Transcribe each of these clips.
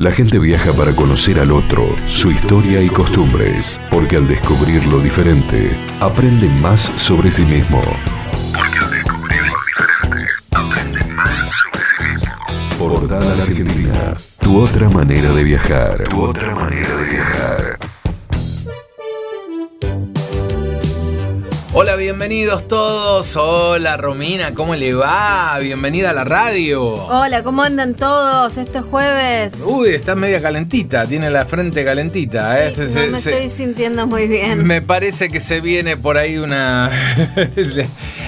La gente viaja para conocer al otro, su historia y costumbres, porque al descubrir lo diferente, aprende más sobre sí mismo. Porque al descubrir lo diferente, aprende más sobre sí mismo. Portal Argentina, tu otra manera de viajar. Tu otra manera de viajar. Hola, bienvenidos todos. Hola, Romina, ¿cómo le va? Bienvenida a la radio. Hola, ¿cómo andan todos este jueves? Uy, está media calentita, tiene la frente calentita. ¿eh? no Se- me se- estoy sintiendo muy bien. Me parece que se viene por ahí una.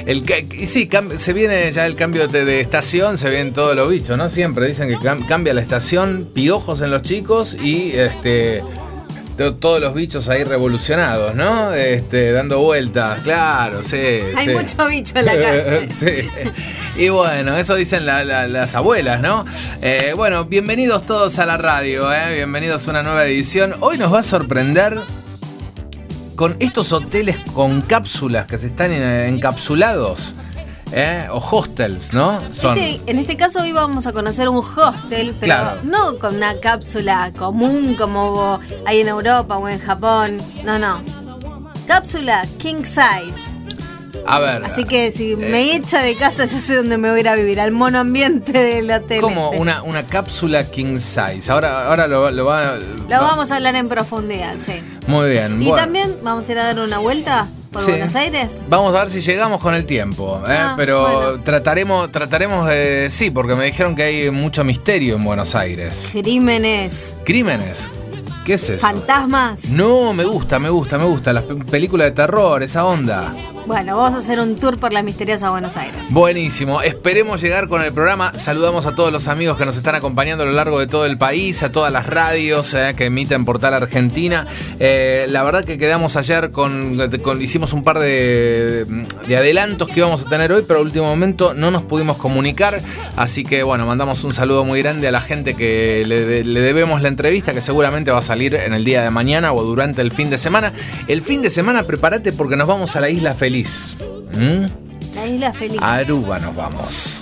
el, y sí, se viene ya el cambio de, de estación, se vienen todos los bichos, ¿no? Siempre dicen que cam- cambia la estación, piojos en los chicos y este. To- Todos los bichos ahí revolucionados, ¿no? Este, dando vueltas, claro, sí. Hay sí. mucho bicho en la calle. Sí. Y bueno, eso dicen la- la- las abuelas, ¿no? Eh, bueno, bienvenidos todos a la radio, ¿eh? Bienvenidos a una nueva edición. Hoy nos va a sorprender con estos hoteles con cápsulas que se están en- encapsulados, ¿eh? O hostels, ¿no? Son. Este- en este caso hoy vamos a conocer un hostel, pero Claro. no con una cápsula común como hay en Europa o en Japón. No, no. Cápsula king size. A ver. Así que si Eh. me echa de casa ya sé dónde me voy a ir a vivir, al mono ambiente del hotel. Como este. una, una cápsula king size. Ahora, ahora lo, lo va. Lo vamos a hablar en profundidad, sí. Muy bien. Y bueno. también vamos a ir a dar una vuelta por Sí. Buenos Aires. Vamos a ver si llegamos con el tiempo, ¿eh? Ah, pero bueno. trataremos, trataremos de sí, porque me dijeron que hay mucho misterio en Buenos Aires. Crímenes, Crímenes, ¿qué es eso? fantasmas. No, me gusta, me gusta, me gusta las pe- películas de terror, esa onda. Bueno, vamos a hacer un tour por la misteriosa Buenos Aires. Buenísimo, esperemos llegar con el programa. Saludamos a todos los amigos que nos están acompañando a lo largo de todo el país, a todas las radios eh, que emiten Portal Argentina. Eh, la verdad que quedamos ayer con, hicimos un par de, de adelantos que íbamos a tener hoy, pero al último momento no nos pudimos comunicar. Así que bueno, mandamos un saludo muy grande a la gente que le debemos la entrevista, que seguramente va a salir en el día de mañana o durante el fin de semana. El fin de semana prepárate porque nos vamos a la Isla Feliz. ¿Mm? La isla feliz. A Aruba nos vamos.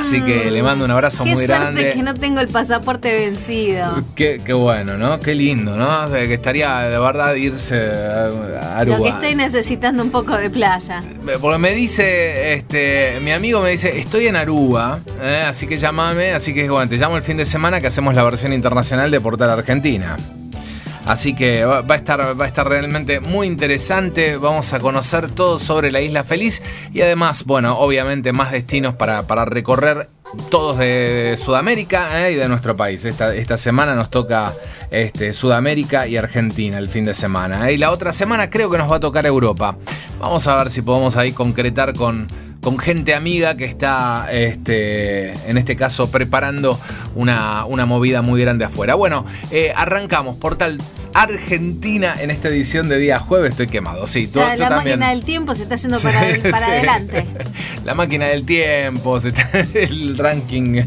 Así que le mando un abrazo Qué muy suerte grande. que no tengo el pasaporte vencido. Qué, qué bueno, ¿no? Qué lindo, ¿no? O sea, que estaría de verdad irse a Aruba. Lo que estoy necesitando un poco de playa. Porque me dice, este, mi amigo me dice, estoy en Aruba, ¿eh? así que llámame, así que bueno, te llamo el fin de semana que hacemos la versión internacional de Portal Argentina. Así que va a estar, va a estar realmente muy interesante. Vamos a conocer todo sobre la Isla Feliz y además, bueno, obviamente más destinos para, para recorrer todos de Sudamérica ¿eh? y de nuestro país. Esta, esta semana nos toca este, Sudamérica y Argentina el fin de semana. ¿eh? Y la otra semana creo que nos va a tocar Europa. Vamos a ver si podemos ahí concretar con, con gente amiga que está, este, en este caso, preparando una, una movida muy grande afuera. Bueno, eh, arrancamos. Portal Argentina en esta edición de día jueves. Estoy quemado, sí. tú- La, tú la también. máquina del tiempo se está yendo para, Sí, para sí. adelante. La máquina del tiempo, se está- el ranking,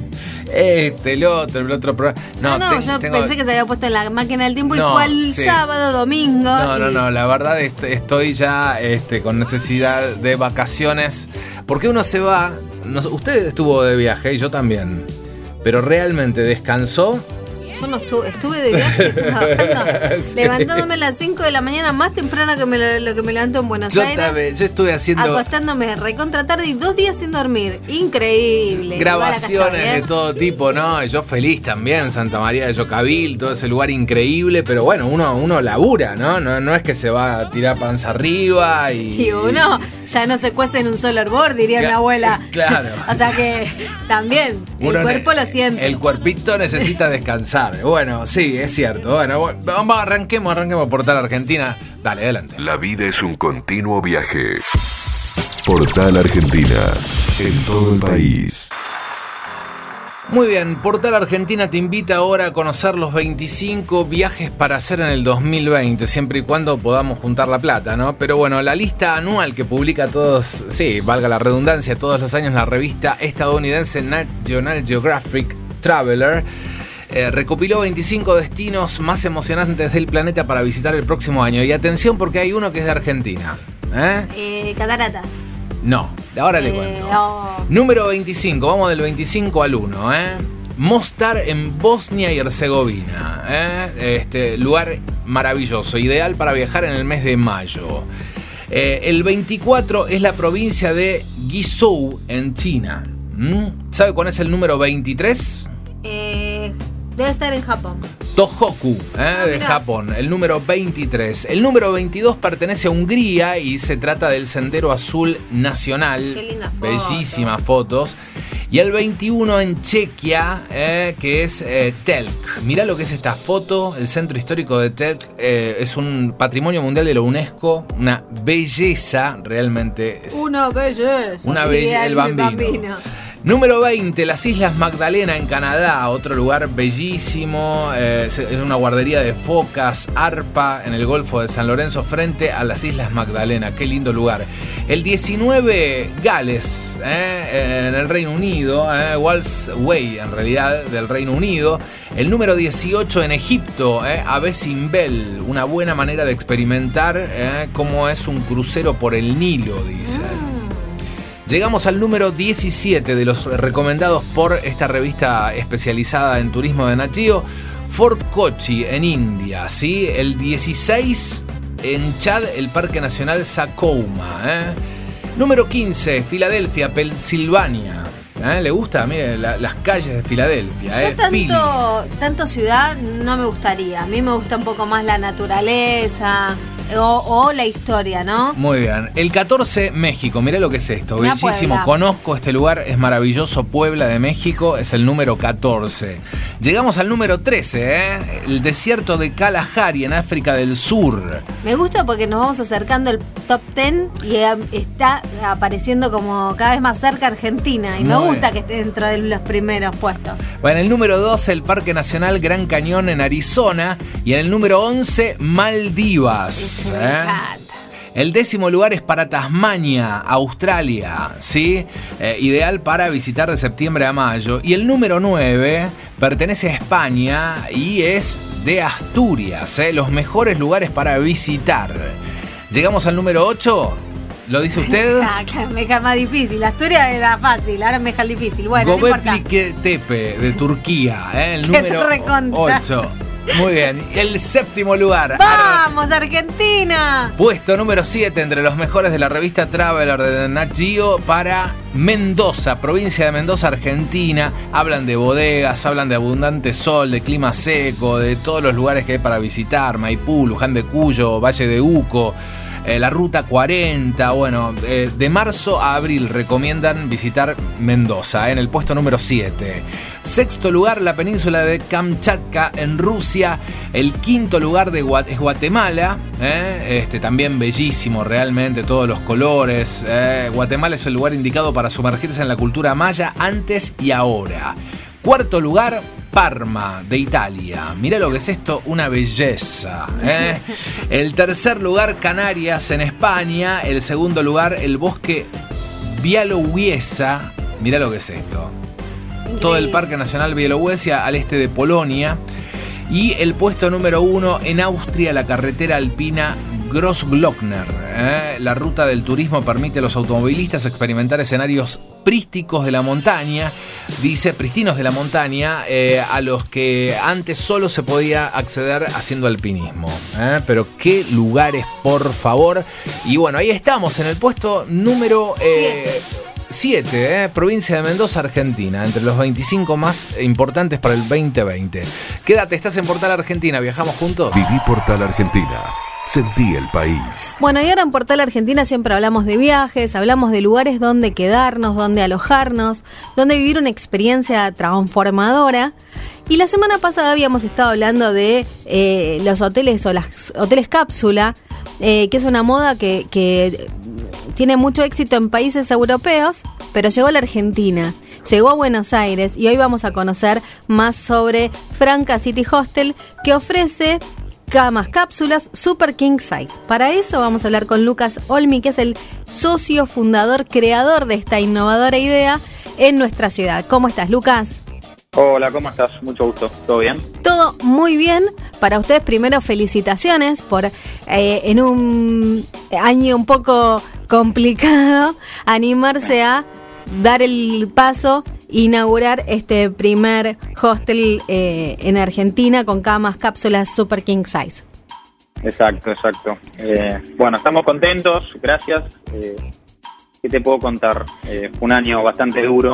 este, el otro, el otro programa. No, no, ten- yo tengo- pensé que se había puesto en la máquina del tiempo No, y fue el sí. sábado, domingo. No, no, y- no, la verdad est- estoy ya este, con necesidad de vacaciones. Porque uno se va. no usted estuvo de viaje y yo también. Pero realmente descansó. Yo no estuve, estuve de viaje trabajando, Sí. levantándome a las 5 de la mañana más temprano que me lo, que me levanto en Buenos Yo, Aires. también- yo estuve haciendo Acostándome recontra tarde y dos días sin dormir. Increíble. Grabaciones de todo tipo, ¿no? Yo feliz también, Santa María de Yocabil, todo ese lugar increíble. Pero bueno, uno, uno labura, ¿no? ¿no? No es que se va a tirar panza arriba y. Y uno ya no se cuece en un solo hervor, diría Cla- mi abuela. claro. o sea que también el Uno cuerpo lo siente. El cuerpito necesita descansar. Bueno, sí, es cierto. Bueno, bueno, vamos, arranquemos, arranquemos Portal Argentina. Dale, adelante. La vida es un continuo viaje. Portal Argentina. En todo el país. Muy bien, Portal Argentina te invita ahora a conocer los 25 viajes para hacer en el 2020, siempre y cuando podamos juntar la plata, ¿no? Pero bueno, la lista anual que publica todos, sí, valga la redundancia, todos los años la revista estadounidense National Geographic Traveler. Eh, recopiló 25 destinos más emocionantes del planeta para visitar el próximo año. Y atención porque hay uno que es de Argentina. ¿eh? Eh, cataratas. No, ahora le Eh, cuento. oh. Número 25, vamos del 25 al 1, ¿eh? Mostar en Bosnia y Herzegovina. ¿eh? Este lugar maravilloso, ideal para viajar en el mes de mayo. Eh, el 24 es la provincia de Guizhou en China. ¿Mm? ¿Sabe cuál es el número 23? Debe estar en Japón. Tohoku, ¿eh? Ah, de. Japón, el número 23. El número 22 pertenece a Hungría y se trata del Sendero Azul Nacional. Qué linda foto. Bellísimas fotos. Y el 21 en Chequia, ¿eh? que es eh, Telk. Mirá lo que es esta foto. El centro histórico de Telk eh, es un patrimonio mundial de la UNESCO. Una belleza realmente. Es Una belleza. una belleza. El bambino. Número 20, las Islas Magdalena en Canadá, otro lugar bellísimo, eh, es una guardería de focas, arpa en el Golfo de San Lorenzo frente a las Islas Magdalena, qué lindo lugar. El 19, Gales, eh, en el Reino Unido, eh, Walsway en realidad del Reino Unido. El número 18 en Egipto, eh, Abe Simbel, una buena manera de experimentar cómo es un crucero por el Nilo, dice. Llegamos al número 17 de los recomendados por esta revista especializada en turismo de Nachio, Fort Kochi en India, ¿sí? El 16 en Chad, el Parque Nacional Sakouma, ¿eh? Número 15, Filadelfia, Pensilvania. ¿Eh? ¿Le gusta? Mire, la- las calles de Filadelfia. Yo ¿eh? Tanto ciudad no me gustaría. A mí me gusta un poco más la naturaleza o, o la historia, ¿no? Muy bien. El 14, México. Mirá lo que es esto. Mirá Bellísimo. Puebla. Conozco este lugar. Es maravilloso. Puebla de México. Es el número 14. Llegamos al número 13, ¿eh? El desierto de Kalahari en África del Sur. Me gusta porque nos vamos acercando al top 10 y eh, está apareciendo como cada vez más cerca Argentina. Y me gusta bien. que esté dentro de los primeros puestos. Bueno, en el número 12, el Parque Nacional Gran Cañón en Arizona. Y en el número 11, Maldivas. Me ¿eh? encanta. El décimo lugar es para Tasmania, Australia, ¿sí? Eh, ideal para visitar de septiembre a mayo. Y el número 9 pertenece a España y es de Asturias, ¿eh? los mejores lugares para visitar. Llegamos al número 8. ¿Lo dice usted? Ah, claro, me deja más difícil. Asturias era fácil, ahora me deja el difícil. Bueno, no importa. Göbekli Tepe de Turquía, ¿eh? el número recontra. 8. Muy bien. El séptimo lugar. Ar- ¡Vamos, Argentina! Puesto número 7 entre los mejores de la revista Traveler de Nat Geo para Mendoza, provincia de Mendoza, Argentina. Hablan de bodegas, hablan de abundante sol, de clima seco, de todos los lugares que hay para visitar: Maipú, Luján de Cuyo, Valle de Uco. Eh, la ruta 40, bueno, eh, de marzo a abril recomiendan visitar Mendoza, en el puesto número 7. Sexto lugar, la península de Kamchatka en Rusia. El quinto lugar de es Guatemala, eh, este, también bellísimo realmente, todos los colores. Guatemala es el lugar indicado para sumergirse en la cultura maya antes y ahora. Cuarto lugar, Parma, de Italia. Mira lo que es esto, una belleza. ¿eh? El tercer lugar, Canarias, en España. El segundo lugar, el bosque Białowieża. Mira lo que es esto. Todo el. Parque Nacional Bielorrusia al este de Polonia. Y el puesto número uno en Austria, la carretera alpina Grossglockner. ¿eh? La ruta del turismo permite a los automovilistas experimentar escenarios prísticos de la montaña, dice pristinos de la montaña, eh, a los que antes solo se podía acceder haciendo alpinismo. ¿eh? Pero qué lugares, por favor. Y bueno, ahí estamos en el puesto número... eh, 7, eh, provincia de Mendoza, Argentina, entre los 25 más importantes para el 2020. Quédate, estás en Portal Argentina, viajamos juntos. Viví Portal Argentina. Sentí el país. Bueno, y ahora en Portal Argentina siempre hablamos de viajes, hablamos de lugares donde quedarnos, donde alojarnos, donde vivir una experiencia transformadora. Y la semana pasada habíamos estado hablando de eh, los hoteles o las hoteles cápsula, eh, que es una moda que, que tiene mucho éxito en países europeos, pero llegó a la Argentina, llegó a Buenos Aires y hoy vamos a conocer más sobre Franca City Hostel, que ofrece camas cápsulas Super King Size. Para eso vamos a hablar con Lucas Olmi, que es el socio fundador, creador de esta innovadora idea en nuestra ciudad. ¿Cómo estás, Lucas? Hola, ¿cómo estás? Mucho gusto. ¿Todo bien? Todo muy bien. Para ustedes, primero, felicitaciones por eh, en un año un poco complicado animarse a dar el paso inaugurar este primer hostel eh, en Argentina con camas, cápsulas Super King Size. Exacto, exacto. Eh, bueno, estamos contentos, gracias. Eh, ¿Qué te puedo contar? Eh, fue un año bastante duro,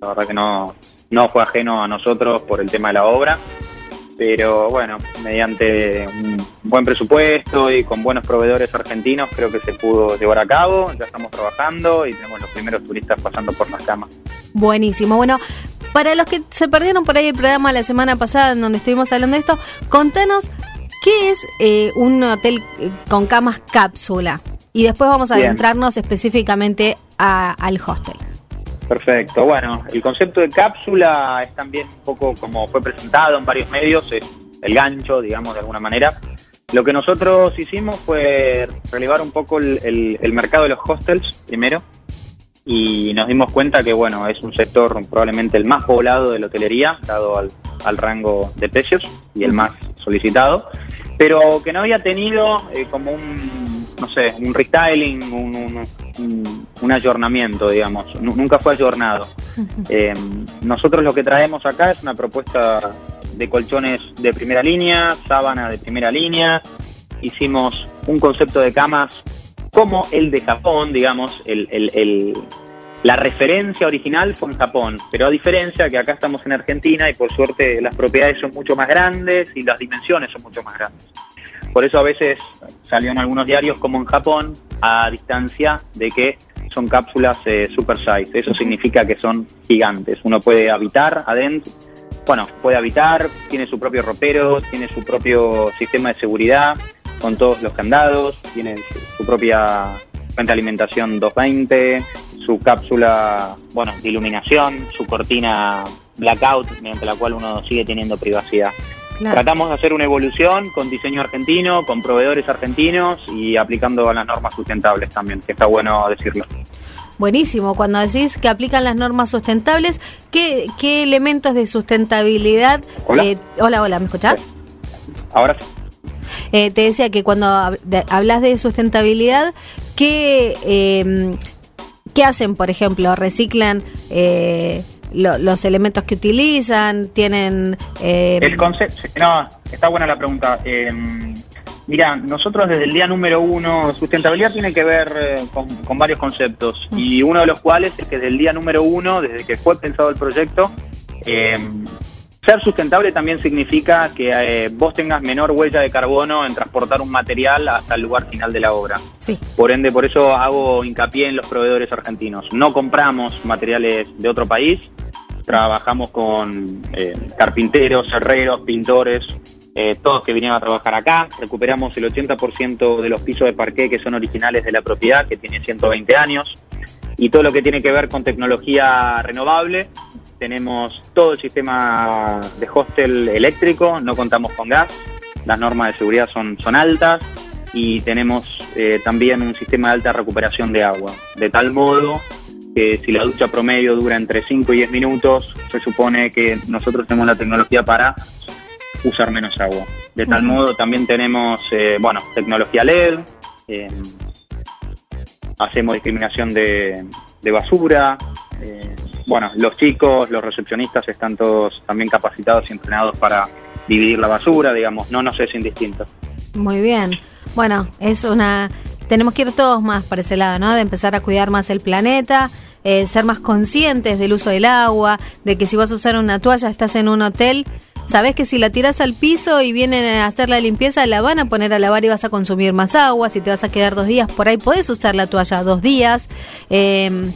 la verdad que no, no fue ajeno a nosotros por el tema de la obra, pero bueno, mediante un buen presupuesto y con buenos proveedores argentinos creo que se pudo llevar a cabo, ya estamos trabajando y tenemos los primeros turistas pasando por las camas. Buenísimo. Bueno, para los que se perdieron por ahí el programa la semana pasada en donde estuvimos hablando de esto, contanos qué es eh, un hotel eh, con camas cápsula. Y después vamos a Bien. adentrarnos específicamente a- al hostel. Perfecto. Bueno, el concepto de cápsula es también un poco como fue presentado en varios medios, es el gancho, digamos, de alguna manera. Lo que nosotros hicimos fue relevar un poco el, mercado de los hostels primero y nos dimos cuenta que, bueno, es un sector probablemente el más poblado de la hotelería, dado al, rango de precios y el más solicitado, pero que no había tenido eh, como un, no sé, un restyling, un, un- un ayornamiento, digamos. Nu- Nunca fue ayornado. Eh, nosotros lo que traemos acá es una propuesta de colchones de primera línea, sábana de primera línea. Hicimos un concepto de camas como el de Japón, digamos, el, el- el- la referencia original fue en Japón, pero a diferencia que acá estamos en Argentina y por suerte las propiedades son mucho más grandes y las dimensiones son mucho más grandes. Por eso a veces salió en algunos diarios como en Japón, a distancia de que son cápsulas eh, super size. Eso significa que son gigantes. Uno puede habitar adentro, bueno, puede habitar, tiene su propio ropero, tiene su propio sistema de seguridad con todos los candados, tiene su, propia fuente de alimentación 220, su cápsula, bueno, de iluminación, su cortina blackout, mediante la cual uno sigue teniendo privacidad. Claro. Tratamos de hacer una evolución con diseño argentino, con proveedores argentinos y aplicando a las normas sustentables también, que está bueno decirlo. Buenísimo. Cuando decís que aplican las normas sustentables, ¿qué, qué elementos de sustentabilidad? Hola. eh, hola, hola, ¿me escuchás? Ahora sí. Eh, te decía que cuando hablas de sustentabilidad, ¿qué, eh, ¿qué hacen, por ejemplo? ¿Reciclan eh, lo- los elementos que utilizan? ¿Tienen...? eh, El concepto, no, está buena la pregunta. Eh, mira, nosotros desde el día número uno, sustentabilidad tiene que ver eh, con, con varios conceptos y uno de los cuales es que desde el día número uno, desde que fue pensado el proyecto, eh, ser sustentable también significa que eh, vos tengas menor huella de carbono en transportar un material hasta el lugar final de la obra. sí, Por ende, por eso hago hincapié en los proveedores argentinos. No compramos materiales de otro país, trabajamos con eh, carpinteros, herreros, pintores, eh, todos que vinieron a trabajar acá. Recuperamos el 80% de los pisos de parqué que son originales de la propiedad, que tiene 120 años. Y todo lo que tiene que ver con tecnología renovable. Tenemos todo el sistema de hostel eléctrico, no contamos con gas. Las normas de seguridad son, son altas y tenemos eh, también un sistema de alta recuperación de agua, de tal modo que si la ducha promedio dura entre 5 y 10 minutos, se supone que nosotros tenemos la tecnología para usar menos agua. De tal modo también tenemos, eh, bueno, tecnología LED, eh, hacemos discriminación de, de basura, eh, bueno, los chicos, los recepcionistas están todos también capacitados y entrenados para dividir la basura, digamos, no nos es indistinto. muy bien. Bueno, es una... Tenemos que ir todos más por ese lado, ¿no? De empezar a cuidar más el planeta, eh, ser más conscientes del uso del agua, de que si vas a usar una toalla, estás en un hotel, sabes que si la tiras al piso y vienen a hacer la limpieza, la van a poner a lavar y vas a consumir más agua. Si te vas a quedar dos días por ahí, podés usar la toalla dos días. Eh,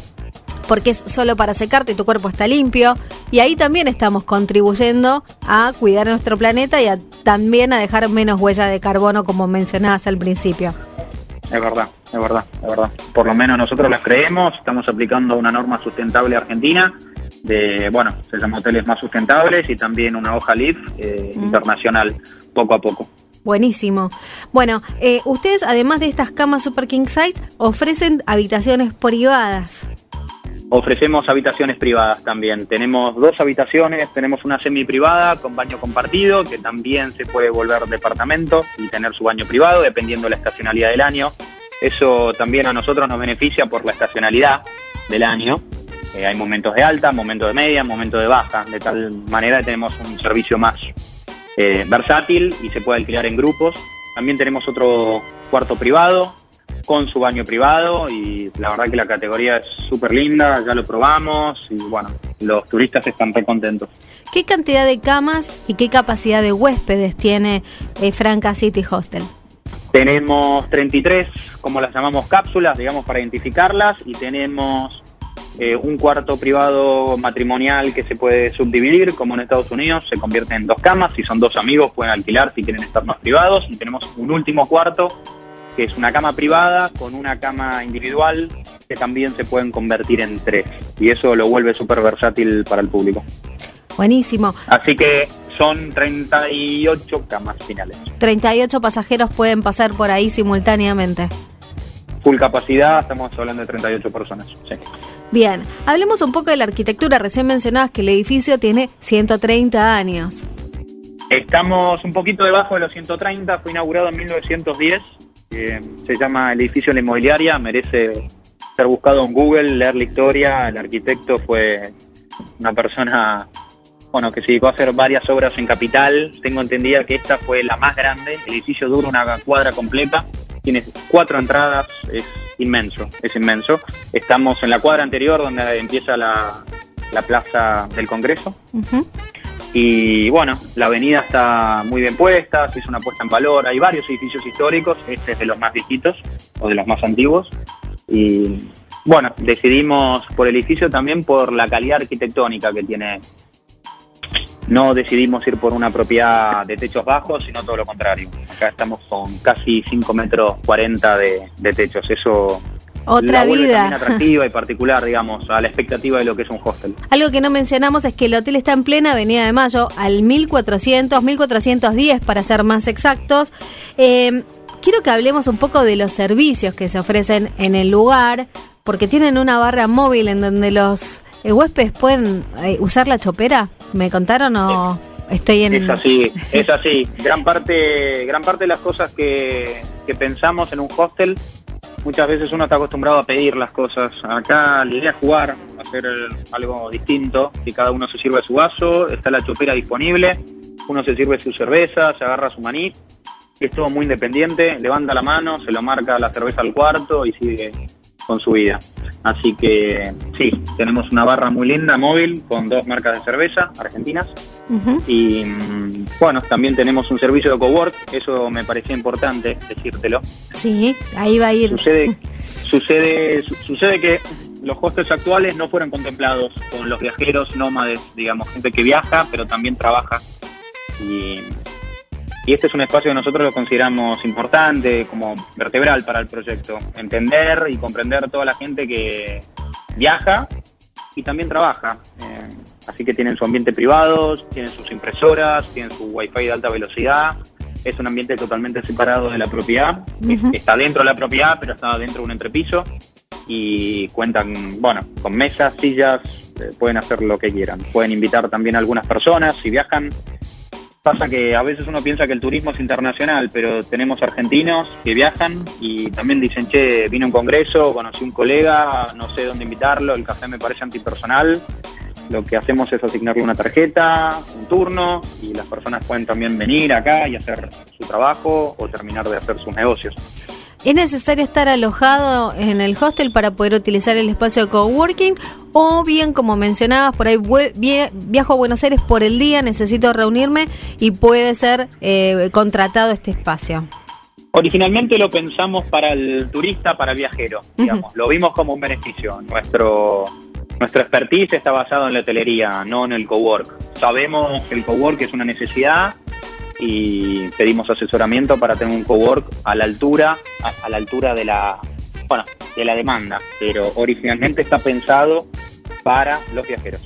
porque es solo para secarte y tu cuerpo está limpio. Y ahí también estamos contribuyendo a cuidar nuestro planeta y a, también a dejar menos huella de carbono, como mencionabas al principio. Es verdad, es verdad, es verdad. Por lo menos nosotros las creemos, estamos aplicando una norma sustentable argentina de, bueno, se llama Hoteles Más Sustentables y también una hoja LEED eh, Mm. internacional, poco a poco. Buenísimo. Bueno, eh, ustedes además de estas camas Super King Size ofrecen habitaciones privadas. Ofrecemos habitaciones privadas también. Tenemos dos habitaciones, tenemos una semi privada con baño compartido, que también se puede volver departamento y tener su baño privado, dependiendo de la estacionalidad del año. Eso también a nosotros nos beneficia por la estacionalidad del año. Eh, hay momentos de alta, momentos de media, momentos de baja, de tal manera que tenemos un servicio más eh, versátil y se puede alquilar en grupos. También tenemos otro cuarto privado con su baño privado y la verdad que la categoría es súper linda, ya lo probamos y bueno, los turistas están re contentos. ¿Qué cantidad de camas y qué capacidad de huéspedes tiene eh, Franca City Hostel? Tenemos 33, como las llamamos cápsulas, digamos, para identificarlas, y tenemos eh, un cuarto privado matrimonial que se puede subdividir, como en Estados Unidos, se convierte en dos camas, si son dos amigos pueden alquilar si quieren estar más privados, y tenemos un último cuarto que es una cama privada con una cama individual que también se pueden convertir en tres, y eso lo vuelve súper versátil para el público. Buenísimo. Así que son 38 camas finales. 38 pasajeros pueden pasar por ahí simultáneamente. Full capacidad, estamos hablando de 38 personas. Sí. Bien, hablemos un poco de la arquitectura. Recién mencionabas que el edificio tiene 130 años. Estamos un poquito debajo de los 130, fue inaugurado en 1910, se llama el edificio La Inmobiliaria, merece ser buscado en Google, leer la historia, el arquitecto fue una persona bueno, que se dedicó a hacer varias obras en Capital. Tengo entendida que esta fue la más grande. El edificio dura una cuadra completa. Tiene cuatro entradas. Es inmenso, es inmenso. Estamos en la cuadra anterior donde empieza la plaza del Congreso. Y bueno, la avenida está muy bien puesta, se hizo una puesta en valor. Hay varios edificios históricos. Este es de los más viejitos o de los más antiguos. Y bueno, decidimos por el edificio también por la calidad arquitectónica que tiene no decidimos ir por una propiedad de techos bajos, sino todo lo contrario. Acá estamos con casi 5 metros 40 de, de techos. Eso otra la vida. también atractiva y particular, digamos, a la expectativa de lo que es un hostel. Algo que no mencionamos es que el hotel está en plena Avenida de Mayo, al 1400, 1410 para ser más exactos. Eh, quiero que hablemos un poco de los servicios que se ofrecen en el lugar, porque tienen una barra móvil en donde los eh, huéspedes pueden eh, usar la chopera. ¿Me contaron o estoy en...? Es así, es así. Gran parte, gran parte de las cosas que, que pensamos en un hostel muchas veces uno está acostumbrado a pedir las cosas. Acá la idea es jugar, hacer algo distinto, que cada uno se sirve su vaso, está la chopera disponible, uno se sirve su cerveza, se agarra su maní, es todo muy independiente, levanta la mano, se lo marca la cerveza al cuarto y sigue con su vida. Así que sí, tenemos una barra muy linda móvil con dos marcas de cerveza argentinas y mm, bueno, también tenemos un servicio de cowork, eso me parecía importante decírtelo. Sí, ahí va a ir. Sucede, sucede, su- sucede que los hostels actuales no fueron contemplados con los viajeros nómades, digamos, gente que viaja pero también trabaja. Y, y este es un espacio que nosotros lo consideramos importante, como vertebral para el proyecto. Entender y comprender toda la gente que viaja y también trabaja. Eh, así que tienen su ambiente privado, tienen sus impresoras, tienen su wifi de alta velocidad. Es un ambiente totalmente separado de la propiedad. Está dentro de la propiedad, pero está dentro de un entrepiso. Y cuentan, bueno, con mesas, sillas, eh, pueden hacer lo que quieran. Pueden invitar también a algunas personas si viajan. Pasa que a veces uno piensa que el turismo es internacional, pero tenemos argentinos que viajan y también dicen, che, vine a un congreso, conocí un colega, no sé dónde invitarlo, el café me parece antipersonal. Lo que hacemos es asignarle una tarjeta, un turno, y las personas pueden también venir acá y hacer su trabajo o terminar de hacer sus negocios. ¿Es necesario estar alojado en el hostel para poder utilizar el espacio de coworking? O bien, como mencionabas, por ahí viajo a Buenos Aires por el día, necesito reunirme y puede ser eh, contratado este espacio. Originalmente lo pensamos para el turista, para el viajero, digamos. Lo vimos como un beneficio. Nuestro, nuestro expertise está basado en la hotelería, no en el cowork. Sabemos que el cowork es una necesidad y pedimos asesoramiento para tener un cowork a la altura, a, la altura de la, bueno, de la demanda. Pero originalmente está pensado para los viajeros.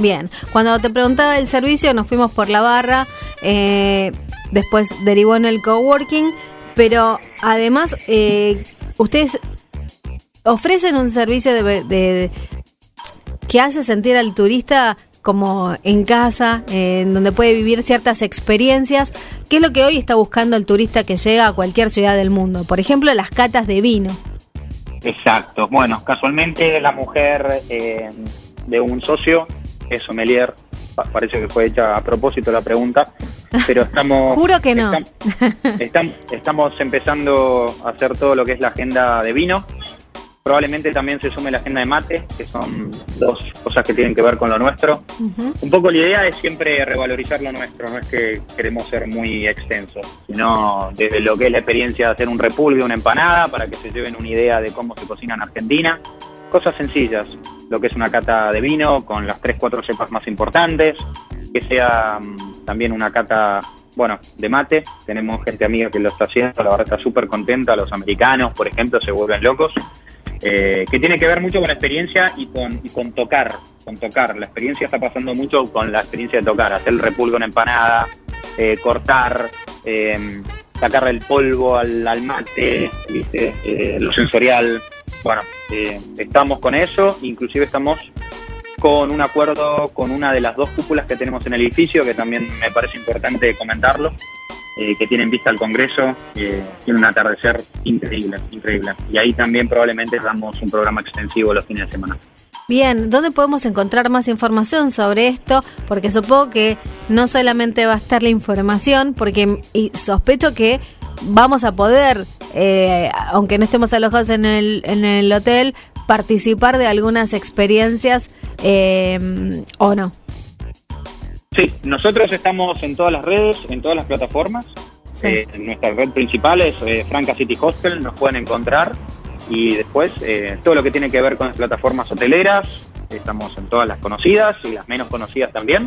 Bien, cuando te preguntaba el servicio, nos fuimos por la barra, eh, después derivó en el coworking, pero además, eh, ustedes ofrecen un servicio de- que hace sentir al turista como en casa, eh, en donde puede vivir ciertas experiencias, que es lo que hoy está buscando el turista que llega a cualquier ciudad del mundo. Por ejemplo, las catas de vino. Exacto. Bueno, casualmente la mujer eh, de un socio es sommelier. Pa- Parece que fue hecha a propósito la pregunta, pero estamos. Juro que no. estam- estam- estamos empezando a hacer todo lo que es la agenda de vino. Probablemente también se sume la agenda de mate, que son dos cosas que tienen que ver con lo nuestro. Ujú. Un poco la idea es siempre revalorizar lo nuestro, no es que queremos ser muy extensos, sino desde lo que es la experiencia de hacer un repulgue, una empanada, para que se lleven una idea de cómo se cocina en Argentina. Cosas sencillas, lo que es una cata de vino con las tres, cuatro cepas más importantes, que sea mm, también una cata, bueno, de mate. Tenemos gente amiga que lo está haciendo, la verdad está súper contenta. Los americanos, por ejemplo, se vuelven locos eh, que tiene que ver mucho con experiencia y con, con tocar, con tocar. La experiencia está pasando mucho con la experiencia de tocar, hacer el repulgo en empanada, eh, cortar, eh, sacarle el polvo al, al mate, ¿viste? Eh, lo sensorial. Bueno, estamos con eso, inclusive estamos con un acuerdo con una de las dos cúpulas que tenemos en el edificio, que también me parece importante comentarlo, eh, que tienen vista al Congreso, tiene un atardecer increíble, increíble. Y ahí también probablemente damos un programa extensivo los fines de semana. Bien, ¿dónde podemos encontrar más información sobre esto? Porque supongo que no solamente va a estar la información, porque y sospecho que vamos a poder, eh, aunque no estemos alojados en el, en el hotel, participar de algunas experiencias eh, o no. Sí, nosotros estamos en todas las redes, en todas las plataformas. Sí. Eh, nuestra red principal es eh, Franca City Hostel, nos pueden encontrar. Y después eh, todo lo que tiene que ver con las plataformas hoteleras, estamos en todas las conocidas y las menos conocidas también.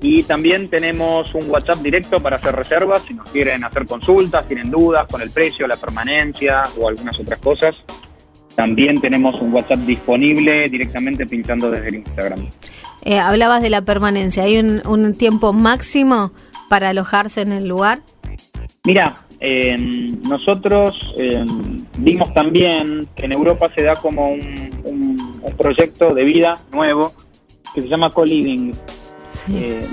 Y también tenemos un WhatsApp directo para hacer reservas si nos quieren hacer consultas, tienen dudas con el precio, la permanencia o algunas otras cosas. También tenemos un WhatsApp disponible directamente pinchando desde el Instagram. Eh, hablabas de la permanencia. ¿Hay un, un tiempo máximo para alojarse en el lugar? Mira, eh, nosotros eh, vimos también que en Europa se da como un, un- un proyecto de vida nuevo que se llama co-living. Sí. Eh,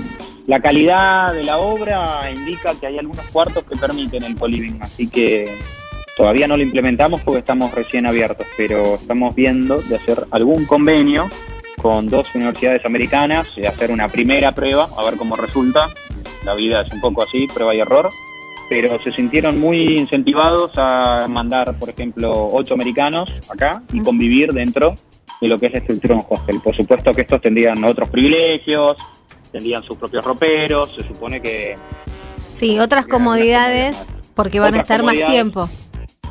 la calidad de la obra indica que hay algunos cuartos que permiten el co-living, así que todavía no lo implementamos porque estamos recién abiertos, pero estamos viendo de hacer algún convenio con dos universidades americanas y hacer una primera prueba, a ver cómo resulta. La vida es un poco así, prueba y error. Pero se sintieron muy incentivados a mandar, por ejemplo, ocho americanos acá y convivir dentro de lo que es la estructura de un hostel. Por supuesto que estos tendrían otros privilegios, tendrían sus propios roperos, se supone que Sí, otras comodidades porque van a estar más tiempo.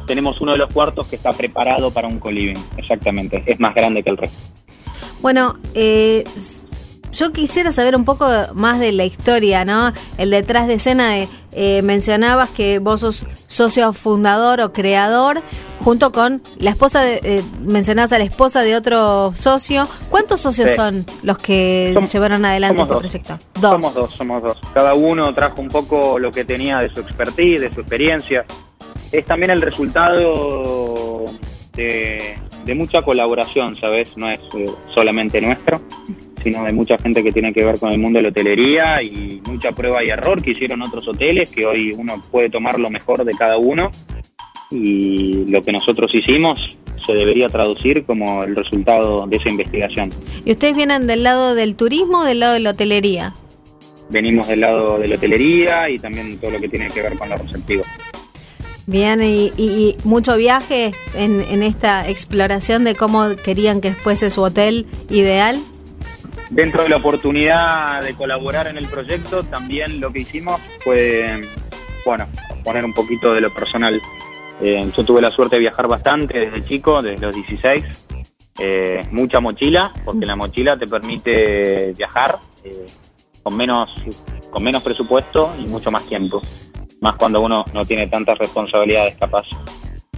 tenemos uno de los cuartos que está preparado para un co-living, exactamente, es más grande que el resto. Bueno, eh, yo quisiera saber un poco más de la historia, ¿no? El detrás de escena de, eh, mencionabas que vos sos socio fundador o creador, junto con la esposa, de, eh, mencionabas a la esposa de otro socio. ¿Cuántos socios Sí. son los que llevaron adelante este dos. proyecto? Somos dos, somos dos. Cada uno trajo un poco lo que tenía de su expertise, de su experiencia. Es también el resultado de, de mucha colaboración, ¿sabes? No es eh, solamente nuestro, sino de mucha gente que tiene que ver con el mundo de la hotelería y mucha prueba y error que hicieron otros hoteles, que hoy uno puede tomar lo mejor de cada uno y lo que nosotros hicimos se debería traducir como el resultado de esa investigación. ¿Y ustedes vienen del lado del turismo o del lado de la hotelería? Venimos del lado de la hotelería y también todo lo que tiene que ver con lo receptivo. Bien, y, y- y mucho viaje en, esta exploración de cómo querían que fuese su hotel ideal. Dentro de la oportunidad de colaborar en el proyecto, también lo que hicimos fue, bueno, poner un poquito de lo personal. Eh, yo tuve la suerte de viajar bastante desde chico, desde los 16. Eh, mucha mochila, porque la mochila te permite viajar eh, con, menos, con menos presupuesto y mucho más tiempo. Más cuando uno no tiene tantas responsabilidades capaz.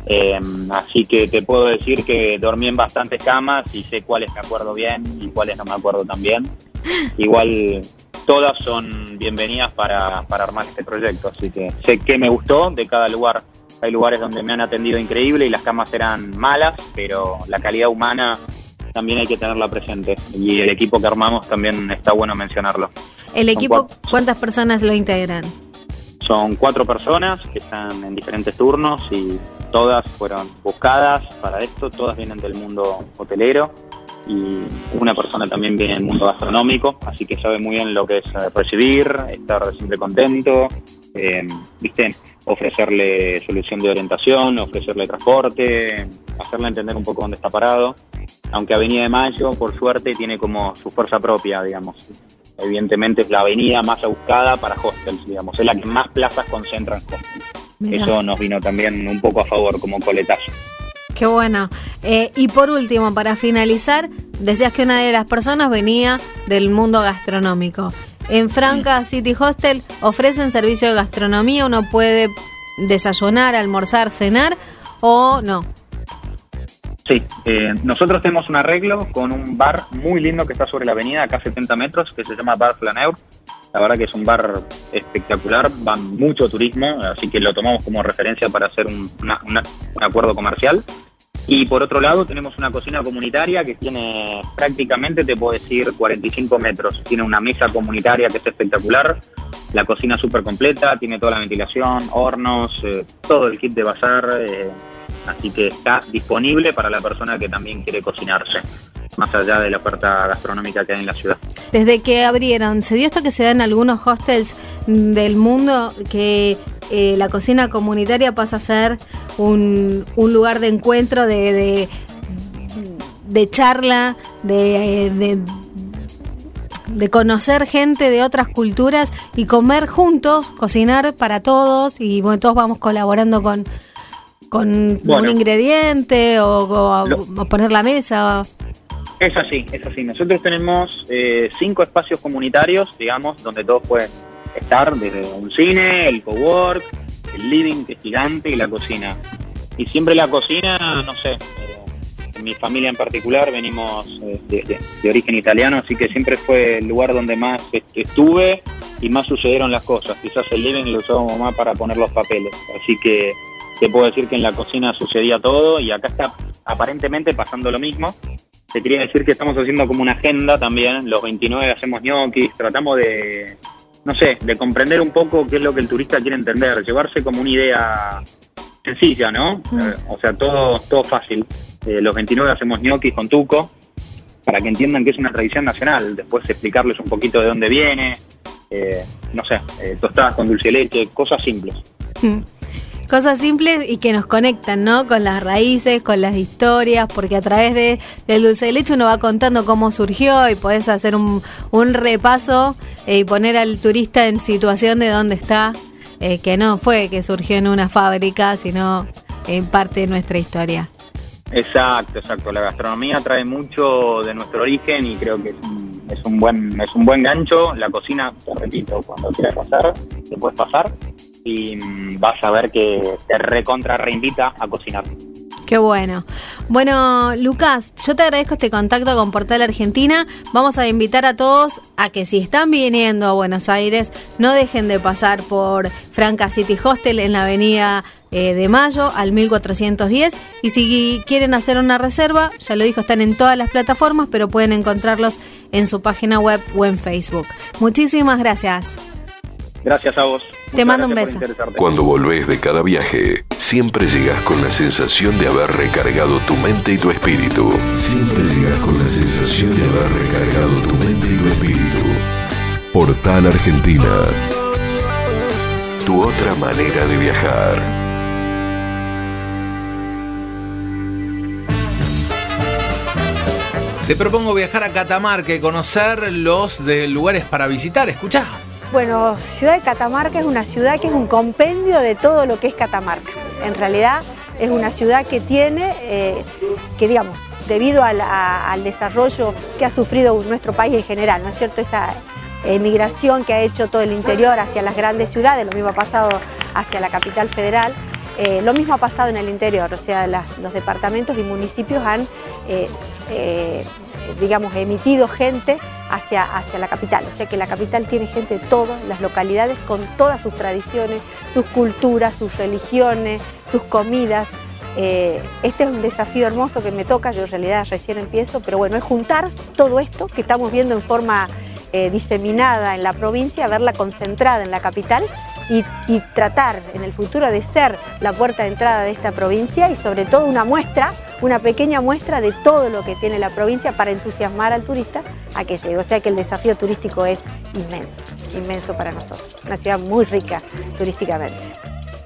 Eh, así que te puedo decir que dormí en bastantes camas y sé cuáles me acuerdo bien y cuáles no me acuerdo tan bien. Igual todas son bienvenidas para, para armar este proyecto, así que sé que me gustó de cada lugar. Hay lugares donde me han atendido increíble y las camas eran malas, pero la calidad humana también hay que tenerla presente. Y el equipo que armamos también está bueno mencionarlo. El equipo. ¿cuántas personas lo integran? Son cuatro personas que están en diferentes turnos y todas fueron buscadas para esto, todas vienen del mundo hotelero y una persona también viene del mundo gastronómico, así que sabe muy bien lo que es eh, recibir, estar siempre contento, eh, ¿viste? ofrecerle solución de orientación, ofrecerle transporte, hacerle entender un poco dónde está parado, aunque Avenida de Mayo, por suerte, tiene como su fuerza propia, digamos. Evidentemente es la avenida más buscada para hostels, digamos, es la que más plazas concentra en hostels. Eso nos vino también un poco a favor como coletazo. Qué bueno. Eh, y por último, para finalizar, decías que una de las personas venía del mundo gastronómico. En Franca City Hostel ofrecen servicio de gastronomía, uno puede desayunar, almorzar, cenar o no. Sí, eh, nosotros tenemos un arreglo con un bar muy lindo que está sobre la avenida, acá a 70 metros, que se llama Bar Flaneur. La verdad que es un bar espectacular, va mucho turismo, así que lo tomamos como referencia para hacer un acuerdo comercial. Y por otro lado tenemos una cocina comunitaria que tiene prácticamente, te puedo decir, 45 metros. Tiene una mesa comunitaria que es espectacular, la cocina súper completa, tiene toda la ventilación, hornos, eh, todo el kit de bazar. Eh, así que está disponible para la persona que también quiere cocinarse, más allá de la oferta gastronómica que hay en la ciudad. Desde que abrieron, ¿se dio esto que se da en algunos hostels del mundo que eh, la cocina comunitaria pasa a ser un, lugar de encuentro, de, de, charla, de, de, conocer gente de otras culturas y comer juntos, cocinar para todos y bueno, todos vamos colaborando con, con un ingrediente o, poner la mesa. Es así, es así. Nosotros tenemos eh, cinco espacios comunitarios, digamos, donde todos pueden estar, desde un cine, el cowork, el living, que es gigante, y la cocina. Y siempre la cocina, no sé, eh, en mi familia en particular venimos eh, de, origen italiano, así que siempre fue el lugar donde más estuve y más sucedieron las cosas. Quizás el living lo usábamos más para poner los papeles. Así que te puedo decir que en la cocina sucedía todo y acá está aparentemente pasando lo mismo. Te quería decir que estamos haciendo como una agenda también, los 29 hacemos ñoquis, tratamos de, no sé, de comprender un poco qué es lo que el turista quiere entender, llevarse como una idea sencilla, ¿no? Mm. Eh, o sea, todo, todo fácil. Eh, los 29 hacemos ñoquis con tuco, para que entiendan que es una tradición nacional. Después explicarles un poquito de dónde viene, eh, no sé, tostadas con dulce leche, cosas simples. Mm. Cosas simples y que nos conectan, ¿no? Con las raíces, con las historias, porque a través de, del dulce de leche uno va contando cómo surgió y podés hacer un, un repaso y poner al turista en situación de dónde está, eh, que no fue que surgió en una fábrica, sino en parte de nuestra historia. Exacto, exacto. La gastronomía trae mucho de nuestro origen y creo que es un, es un buen es un buen gancho. La cocina, te repito, cuando quieras pasar, te puedes pasar y mm, vas a ver que te recontra reinvita a cocinar. Qué bueno. Bueno, Lucas, yo te agradezco este contacto con Portal Argentina. Vamos a invitar a todos a que si están viniendo a Buenos Aires, no dejen de pasar por Franca City Hostel en la avenida eh, de Mayo al 1410. Y si quieren hacer una reserva, ya lo dijo, están en todas las plataformas, pero pueden encontrarlos en su página web o en Facebook. Muchísimas gracias. Gracias a vos. Te mando un beso. Cuando volvés de cada viaje, siempre llegas con la sensación de haber recargado tu mente y tu espíritu. Siempre llegas con la sensación de haber recargado tu mente y tu espíritu. Portal Argentina. Tu otra manera de viajar. Te propongo viajar a Catamarca y conocer los de lugares para visitar. Escuchá. Bueno, Ciudad de Catamarca es una ciudad que es un compendio de todo lo que es Catamarca. En realidad es una ciudad que tiene, eh, que digamos, debido al desarrollo que ha sufrido nuestro país en general, ¿no es cierto? Esa emigración que ha hecho todo el interior hacia las grandes ciudades, lo mismo ha pasado hacia la capital federal, eh, lo mismo ha pasado en el interior, o sea, los departamentos y municipios han, eh, digamos, emitido gente hacia, hacia la capital. O sea que la capital tiene gente de todas las localidades con todas sus tradiciones, sus culturas, sus religiones, sus comidas. Eh, este es un desafío hermoso que me toca, yo en realidad recién empiezo, pero bueno, es juntar todo esto que estamos viendo en forma eh, diseminada en la provincia, verla concentrada en la capital y, y tratar en el futuro de ser la puerta de entrada de esta provincia y sobre todo una muestra, una pequeña muestra de todo lo que tiene la provincia para entusiasmar al turista a que llegue. O sea que el desafío turístico es inmenso, inmenso para nosotros. Una ciudad muy rica turísticamente.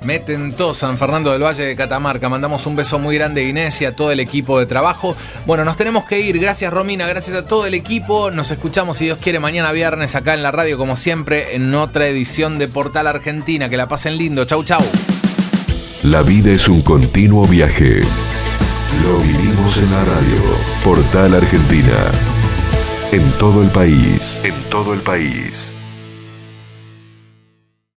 Meten todo San Fernando del Valle de Catamarca. Mandamos un beso muy grande a Inés y a todo el equipo de trabajo. Bueno, nos tenemos que ir. Gracias Romina, gracias a todo el equipo. Nos escuchamos, si Dios quiere, mañana viernes acá en la radio, como siempre, en otra edición de Portal Argentina. Que la pasen lindo. Chau, chau. La vida es un continuo viaje. Lo vivimos en la radio. Portal Argentina. En todo el país. En todo el país.